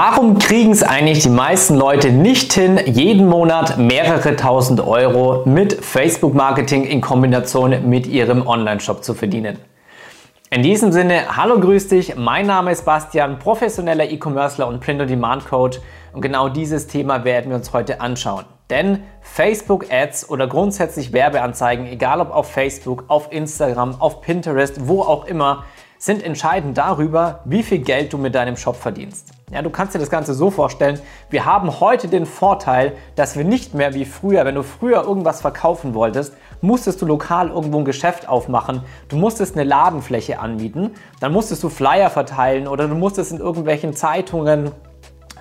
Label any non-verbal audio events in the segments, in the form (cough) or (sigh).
Warum kriegen es eigentlich die meisten Leute nicht hin, jeden Monat mehrere tausend Euro mit Facebook-Marketing in Kombination mit ihrem Online-Shop zu verdienen? In diesem Sinne, hallo, grüß dich, mein Name ist Bastian, professioneller E-Commercer und Print-on-Demand-Coach und genau dieses Thema werden wir uns heute anschauen. Denn Facebook-Ads oder grundsätzlich Werbeanzeigen, egal ob auf Facebook, auf Instagram, auf Pinterest, wo auch immer, sind entscheidend darüber, wie viel Geld du mit deinem Shop verdienst. Ja, du kannst dir das Ganze so vorstellen, wir haben heute den Vorteil, dass wir nicht mehr wie früher, wenn du früher irgendwas verkaufen wolltest, musstest du lokal irgendwo ein Geschäft aufmachen, du musstest eine Ladenfläche anmieten, dann musstest du Flyer verteilen oder du musstest in irgendwelchen Zeitungen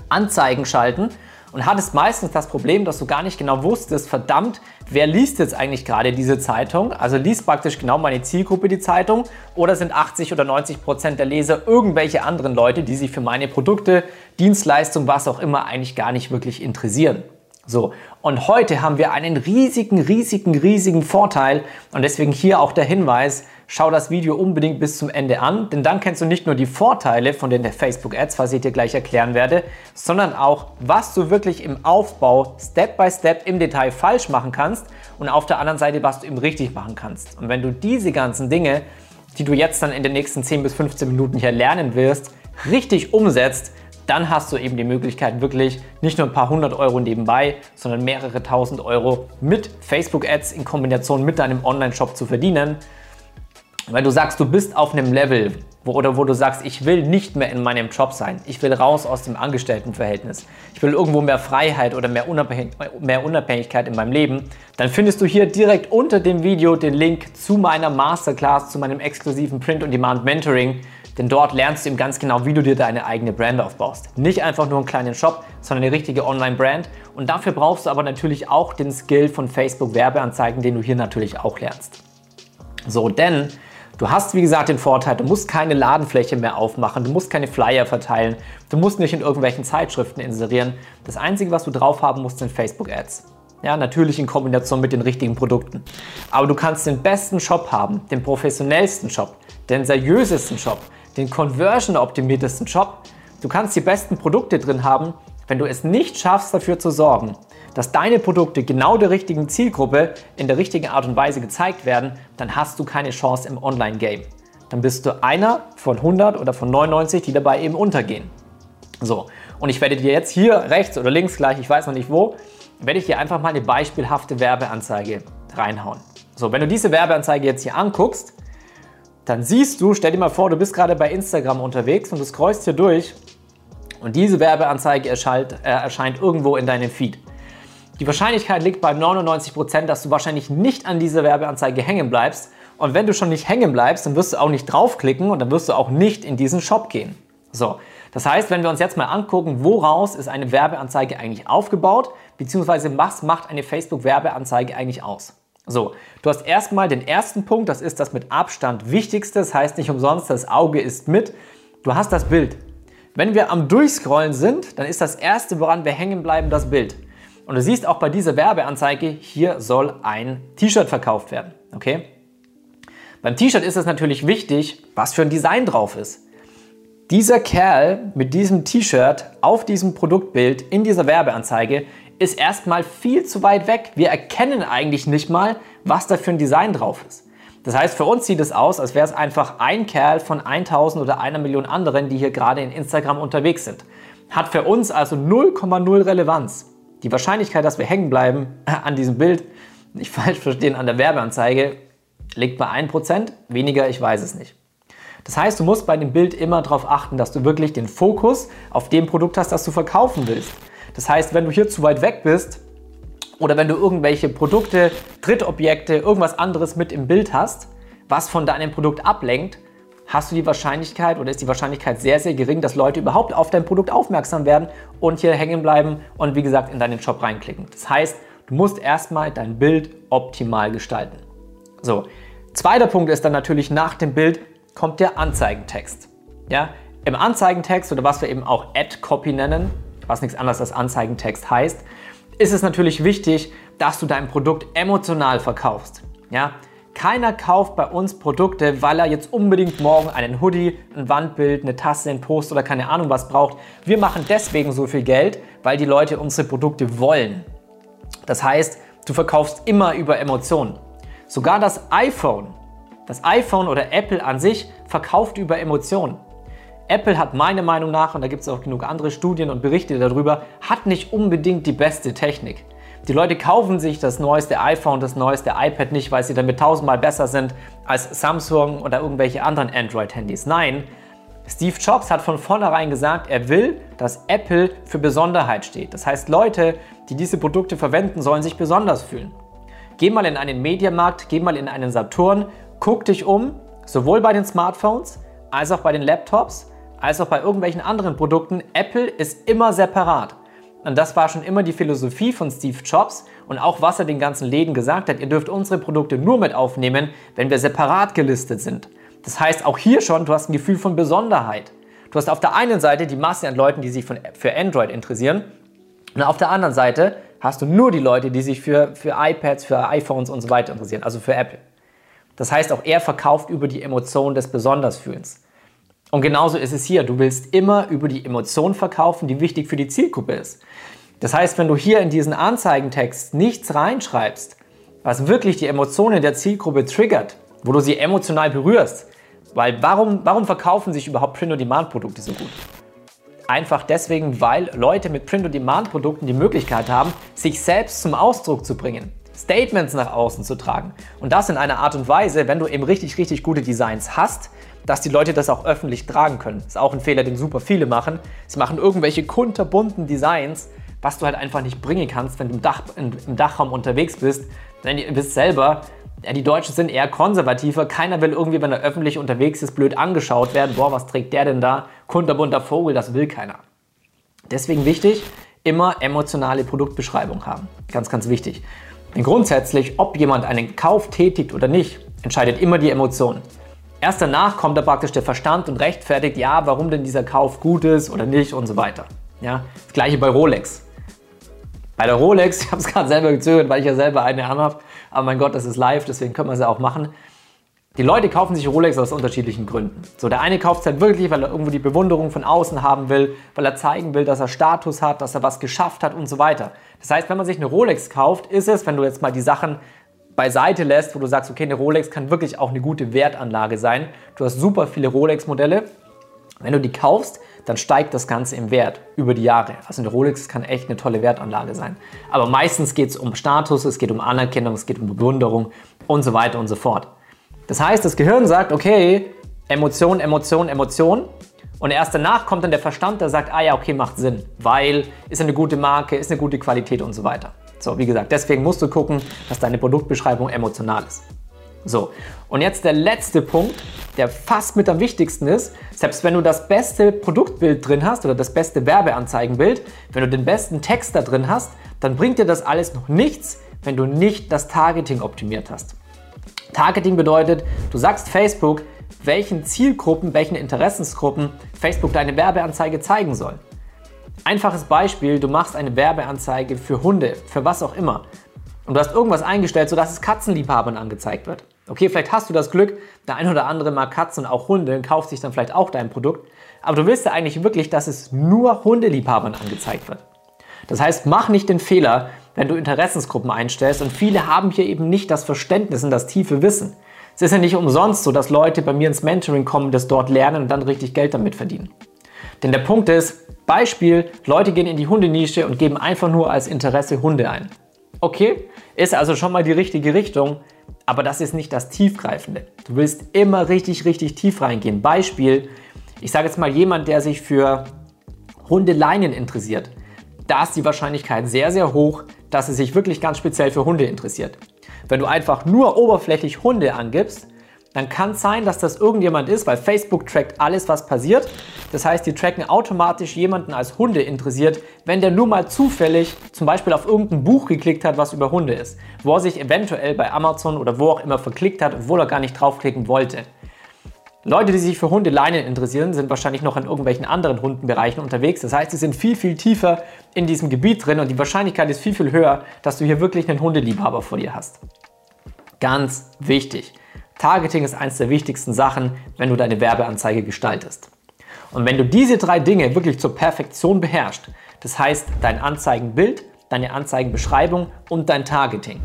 Anzeigen schalten und hattest meistens das Problem, dass du gar nicht genau wusstest, verdammt, wer liest jetzt eigentlich gerade diese Zeitung? Also liest praktisch genau meine Zielgruppe die Zeitung oder sind 80 oder 90 Prozent der Leser irgendwelche anderen Leute, die sich für meine Produkte, Dienstleistungen, was auch immer eigentlich gar nicht wirklich interessieren? So, und heute haben wir einen riesigen, riesigen, riesigen Vorteil und deswegen hier auch der Hinweis, schau das Video unbedingt bis zum Ende an, denn dann kennst du nicht nur die Vorteile von den Facebook Ads, was ich dir gleich erklären werde, sondern auch, was du wirklich im Aufbau Step by Step im Detail falsch machen kannst und auf der anderen Seite, was du eben richtig machen kannst. Und wenn du diese ganzen Dinge, die du jetzt dann in den nächsten 10 bis 15 Minuten hier lernen wirst, richtig umsetzt, dann hast du eben die Möglichkeit, wirklich nicht nur ein paar hundert Euro nebenbei, sondern mehrere tausend Euro mit Facebook-Ads in Kombination mit deinem Online-Shop zu verdienen. Weil du sagst, du bist auf einem Level, wo, oder wo du sagst, ich will nicht mehr in meinem Job sein. Ich will raus aus dem Angestelltenverhältnis. Ich will irgendwo mehr Freiheit oder mehr, Unabhängig mehr Unabhängigkeit in meinem Leben. Dann findest du hier direkt unter dem Video den Link zu meiner Masterclass, zu meinem exklusiven Print-on-Demand-Mentoring. Denn dort lernst du eben ganz genau, wie du dir deine eigene Brand aufbaust. Nicht einfach nur einen kleinen Shop, sondern eine richtige Online-Brand. Und dafür brauchst du aber natürlich auch den Skill von Facebook-Werbeanzeigen, den du hier natürlich auch lernst. So, denn Du hast, wie gesagt, den Vorteil, du musst keine Ladenfläche mehr aufmachen, du musst keine Flyer verteilen, du musst nicht in irgendwelchen Zeitschriften inserieren. Das Einzige, was du drauf haben musst, sind Facebook-Ads. Ja, natürlich in Kombination mit den richtigen Produkten. Aber du kannst den besten Shop haben, den professionellsten Shop, den seriösesten Shop, den conversion-optimiertesten Shop. Du kannst die besten Produkte drin haben, wenn du es nicht schaffst, dafür zu sorgen, dass deine Produkte genau der richtigen Zielgruppe in der richtigen Art und Weise gezeigt werden, dann hast du keine Chance im Online-Game. Dann bist du einer von 100 oder von 99, die dabei eben untergehen. So, und ich werde dir jetzt hier rechts oder links gleich, ich weiß noch nicht wo, werde ich dir einfach mal eine beispielhafte Werbeanzeige reinhauen. So, wenn du diese Werbeanzeige jetzt hier anguckst, dann siehst du, stell dir mal vor, du bist gerade bei Instagram unterwegs und du scrollst hier durch und diese Werbeanzeige erscheint, äh, erscheint irgendwo in deinem Feed. Die Wahrscheinlichkeit liegt bei 99%, dass du wahrscheinlich nicht an dieser Werbeanzeige hängen bleibst. Und wenn du schon nicht hängen bleibst, dann wirst du auch nicht draufklicken und dann wirst du auch nicht in diesen Shop gehen. So, das heißt, wenn wir uns jetzt mal angucken, woraus ist eine Werbeanzeige eigentlich aufgebaut, beziehungsweise was macht eine Facebook-Werbeanzeige eigentlich aus? So, du hast erstmal den ersten Punkt, das ist das mit Abstand wichtigste, das heißt nicht umsonst, das Auge ist mit. Du hast das Bild. Wenn wir am Durchscrollen sind, dann ist das erste, woran wir hängen bleiben, das Bild. Und du siehst auch bei dieser Werbeanzeige, hier soll ein T-Shirt verkauft werden. Okay? Beim T-Shirt ist es natürlich wichtig, was für ein Design drauf ist. Dieser Kerl mit diesem T-Shirt auf diesem Produktbild in dieser Werbeanzeige ist erstmal viel zu weit weg. Wir erkennen eigentlich nicht mal, was da für ein Design drauf ist. Das heißt, für uns sieht es aus, als wäre es einfach ein Kerl von 1000 oder einer Million anderen, die hier gerade in Instagram unterwegs sind. Hat für uns also 0,0 Relevanz. Die Wahrscheinlichkeit, dass wir hängen bleiben (laughs) an diesem Bild, nicht falsch verstehen, an der Werbeanzeige, liegt bei 1%, weniger, ich weiß es nicht. Das heißt, du musst bei dem Bild immer darauf achten, dass du wirklich den Fokus auf dem Produkt hast, das du verkaufen willst. Das heißt, wenn du hier zu weit weg bist oder wenn du irgendwelche Produkte, Drittobjekte, irgendwas anderes mit im Bild hast, was von deinem Produkt ablenkt, hast du die Wahrscheinlichkeit oder ist die Wahrscheinlichkeit sehr, sehr gering, dass Leute überhaupt auf dein Produkt aufmerksam werden und hier hängen bleiben und wie gesagt in deinen Shop reinklicken. Das heißt, du musst erstmal dein Bild optimal gestalten. So, zweiter Punkt ist dann natürlich nach dem Bild kommt der Anzeigentext. Ja, im Anzeigentext oder was wir eben auch Ad-Copy nennen, was nichts anderes als Anzeigentext heißt, ist es natürlich wichtig, dass du dein Produkt emotional verkaufst. Ja, Keiner kauft bei uns Produkte, weil er jetzt unbedingt morgen einen Hoodie, ein Wandbild, eine Tasse, ein Post oder keine Ahnung was braucht. Wir machen deswegen so viel Geld, weil die Leute unsere Produkte wollen. Das heißt, du verkaufst immer über Emotionen. Sogar das iPhone, das iPhone oder Apple an sich verkauft über Emotionen. Apple hat meiner Meinung nach, und da gibt es auch genug andere Studien und Berichte darüber, hat nicht unbedingt die beste Technik. Die Leute kaufen sich das neueste iPhone, das neueste iPad nicht, weil sie damit tausendmal besser sind als Samsung oder irgendwelche anderen Android-Handys. Nein, Steve Jobs hat von vornherein gesagt, er will, dass Apple für Besonderheit steht. Das heißt, Leute, die diese Produkte verwenden, sollen sich besonders fühlen. Geh mal in einen Mediamarkt, geh mal in einen Saturn, guck dich um, sowohl bei den Smartphones als auch bei den Laptops, als auch bei irgendwelchen anderen Produkten. Apple ist immer separat. Und das war schon immer die Philosophie von Steve Jobs und auch was er den ganzen Läden gesagt hat. Ihr dürft unsere Produkte nur mit aufnehmen, wenn wir separat gelistet sind. Das heißt, auch hier schon, du hast ein Gefühl von Besonderheit. Du hast auf der einen Seite die Masse an Leuten, die sich für Android interessieren. Und auf der anderen Seite hast du nur die Leute, die sich für, für iPads, für iPhones und so weiter interessieren, also für Apple. Das heißt, auch er verkauft über die Emotion des Besondersfühlens. Und genauso ist es hier. Du willst immer über die Emotion verkaufen, die wichtig für die Zielgruppe ist. Das heißt, wenn du hier in diesen Anzeigentext nichts reinschreibst, was wirklich die Emotionen der Zielgruppe triggert, wo du sie emotional berührst, weil warum, warum verkaufen sich überhaupt Print-on-Demand-Produkte so gut? Einfach deswegen, weil Leute mit Print-on-Demand-Produkten die Möglichkeit haben, sich selbst zum Ausdruck zu bringen, Statements nach außen zu tragen. Und das in einer Art und Weise, wenn du eben richtig, richtig gute Designs hast, dass die Leute das auch öffentlich tragen können. Ist auch ein Fehler, den super viele machen. Sie machen irgendwelche kunterbunten Designs, was du halt einfach nicht bringen kannst, wenn du im, Dach, im Dachraum unterwegs bist. Denn ihr wisst selber, ja, die Deutschen sind eher konservativer. Keiner will irgendwie, wenn er öffentlich unterwegs ist, blöd angeschaut werden. Boah, was trägt der denn da? Kunterbunter Vogel, das will keiner. Deswegen wichtig, immer emotionale Produktbeschreibung haben. Ganz, ganz wichtig. Denn grundsätzlich, ob jemand einen Kauf tätigt oder nicht, entscheidet immer die Emotion. Erst danach kommt da praktisch der Verstand und rechtfertigt, ja, warum denn dieser Kauf gut ist oder nicht und so weiter. Ja, das gleiche bei Rolex. Bei der Rolex, (laughs) ich habe es gerade selber gezögert, weil ich ja selber eine anhabe, aber mein Gott, das ist live, deswegen können wir es ja auch machen. Die Leute kaufen sich Rolex aus unterschiedlichen Gründen. So, der eine kauft es halt wirklich, weil er irgendwo die Bewunderung von außen haben will, weil er zeigen will, dass er Status hat, dass er was geschafft hat und so weiter. Das heißt, wenn man sich eine Rolex kauft, ist es, wenn du jetzt mal die Sachen beiseite lässt, wo du sagst, okay, eine Rolex kann wirklich auch eine gute Wertanlage sein. Du hast super viele Rolex-Modelle. Wenn du die kaufst, dann steigt das Ganze im Wert über die Jahre. Also eine Rolex kann echt eine tolle Wertanlage sein. Aber meistens geht es um Status, es geht um Anerkennung, es geht um Bewunderung und so weiter und so fort. Das heißt, das Gehirn sagt, okay, Emotion, Emotion, Emotion. Und erst danach kommt dann der Verstand, der sagt, ah ja, okay, macht Sinn, weil ist eine gute Marke, ist eine gute Qualität und so weiter. So, wie gesagt, deswegen musst du gucken, dass deine Produktbeschreibung emotional ist. So, und jetzt der letzte Punkt, der fast mit am wichtigsten ist. Selbst wenn du das beste Produktbild drin hast oder das beste Werbeanzeigenbild, wenn du den besten Text da drin hast, dann bringt dir das alles noch nichts, wenn du nicht das Targeting optimiert hast. Targeting bedeutet, du sagst Facebook, welchen Zielgruppen, welchen Interessensgruppen Facebook deine Werbeanzeige zeigen soll. Einfaches Beispiel, du machst eine Werbeanzeige für Hunde, für was auch immer. Und du hast irgendwas eingestellt, sodass es Katzenliebhabern angezeigt wird. Okay, vielleicht hast du das Glück, der ein oder andere mag Katzen und auch Hunde und kauft sich dann vielleicht auch dein Produkt. Aber du willst ja eigentlich wirklich, dass es nur Hundeliebhabern angezeigt wird. Das heißt, mach nicht den Fehler, wenn du Interessensgruppen einstellst. Und viele haben hier eben nicht das Verständnis und das tiefe Wissen. Es ist ja nicht umsonst so, dass Leute bei mir ins Mentoring kommen, das dort lernen und dann richtig Geld damit verdienen. Denn der Punkt ist, Beispiel, Leute gehen in die Hundenische und geben einfach nur als Interesse Hunde ein. Okay, ist also schon mal die richtige Richtung, aber das ist nicht das Tiefgreifende. Du willst immer richtig, richtig tief reingehen. Beispiel, ich sage jetzt mal jemand, der sich für Hundeleinen interessiert. Da ist die Wahrscheinlichkeit sehr, sehr hoch, dass er sich wirklich ganz speziell für Hunde interessiert. Wenn du einfach nur oberflächlich Hunde angibst, dann kann es sein, dass das irgendjemand ist, weil Facebook trackt alles, was passiert. Das heißt, die tracken automatisch jemanden als Hunde interessiert, wenn der nur mal zufällig zum Beispiel auf irgendein Buch geklickt hat, was über Hunde ist, wo er sich eventuell bei Amazon oder wo auch immer verklickt hat, obwohl er gar nicht draufklicken wollte. Leute, die sich für Hundeleinen interessieren, sind wahrscheinlich noch in irgendwelchen anderen Hundenbereichen unterwegs. Das heißt, sie sind viel, viel tiefer in diesem Gebiet drin und die Wahrscheinlichkeit ist viel, viel höher, dass du hier wirklich einen Hundeliebhaber vor dir hast. Ganz wichtig. Targeting ist eines der wichtigsten Sachen, wenn du deine Werbeanzeige gestaltest. Und wenn du diese drei Dinge wirklich zur Perfektion beherrschst, das heißt dein Anzeigenbild, deine Anzeigenbeschreibung und dein Targeting,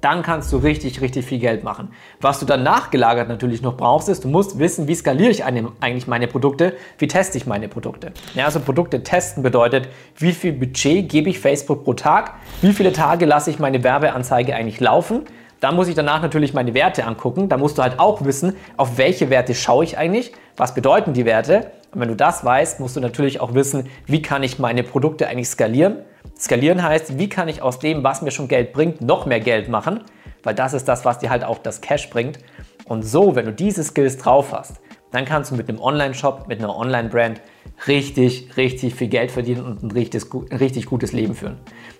dann kannst du richtig, richtig viel Geld machen. Was du dann nachgelagert natürlich noch brauchst, ist, du musst wissen, wie skaliere ich eigentlich meine Produkte, wie teste ich meine Produkte. Ja, also Produkte testen bedeutet, wie viel Budget gebe ich Facebook pro Tag, wie viele Tage lasse ich meine Werbeanzeige eigentlich laufen. Da muss ich danach natürlich meine Werte angucken. Da musst du halt auch wissen, auf welche Werte schaue ich eigentlich, was bedeuten die Werte. Und wenn du das weißt, musst du natürlich auch wissen, wie kann ich meine Produkte eigentlich skalieren Skalieren heißt, wie kann ich aus dem, was mir schon Geld bringt, noch mehr Geld machen, weil das ist das, was dir halt auch das Cash bringt. Und so, wenn du diese Skills drauf hast, dann kannst du mit einem Online-Shop, mit einer Online-Brand richtig, richtig viel Geld verdienen und ein richtig, ein richtig gutes Leben führen.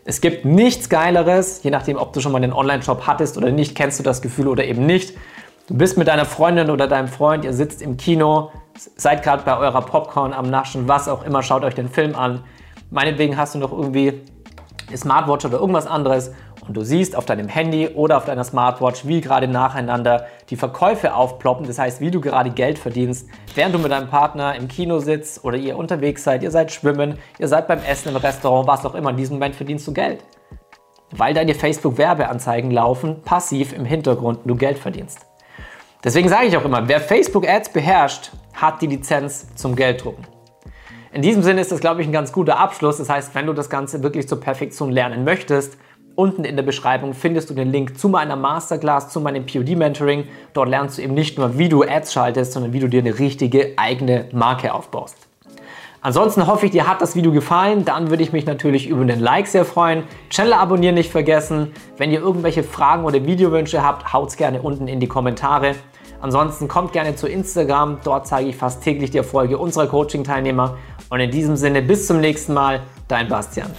Es gibt nichts Geileres, je nachdem, ob du schon mal einen Online-Shop hattest oder nicht, kennst du das Gefühl oder eben nicht. Du bist mit deiner Freundin oder deinem Freund, ihr sitzt im Kino, seid gerade bei eurer Popcorn am Naschen, was auch immer, schaut euch den Film an Meinetwegen hast du noch irgendwie eine Smartwatch oder irgendwas anderes und du siehst auf deinem Handy oder auf deiner Smartwatch, wie gerade nacheinander die Verkäufe aufploppen, das heißt, wie du gerade Geld verdienst, während du mit deinem Partner im Kino sitzt oder ihr unterwegs seid, ihr seid schwimmen, ihr seid beim Essen im Restaurant, was auch immer, in diesem Moment verdienst du Geld. Weil deine Facebook-Werbeanzeigen laufen, passiv im Hintergrund du Geld verdienst. Deswegen sage ich auch immer, wer Facebook Ads beherrscht, hat die Lizenz zum Gelddrucken. In diesem Sinne ist das, glaube ich, ein ganz guter Abschluss. Das heißt, wenn du das Ganze wirklich zur Perfektion lernen möchtest, unten in der Beschreibung findest du den Link zu meiner Masterclass, zu meinem POD-Mentoring. Dort lernst du eben nicht nur, wie du Ads schaltest, sondern wie du dir eine richtige eigene Marke aufbaust. Ansonsten hoffe ich, dir hat das Video gefallen. Dann würde ich mich natürlich über den Like sehr freuen. Channel abonnieren nicht vergessen. Wenn ihr irgendwelche Fragen oder Videowünsche habt, haut's gerne unten in die Kommentare. Ansonsten kommt gerne zu Instagram. Dort zeige ich fast täglich die Erfolge unserer Coaching-Teilnehmer und in diesem Sinne bis zum nächsten Mal, dein Bastian.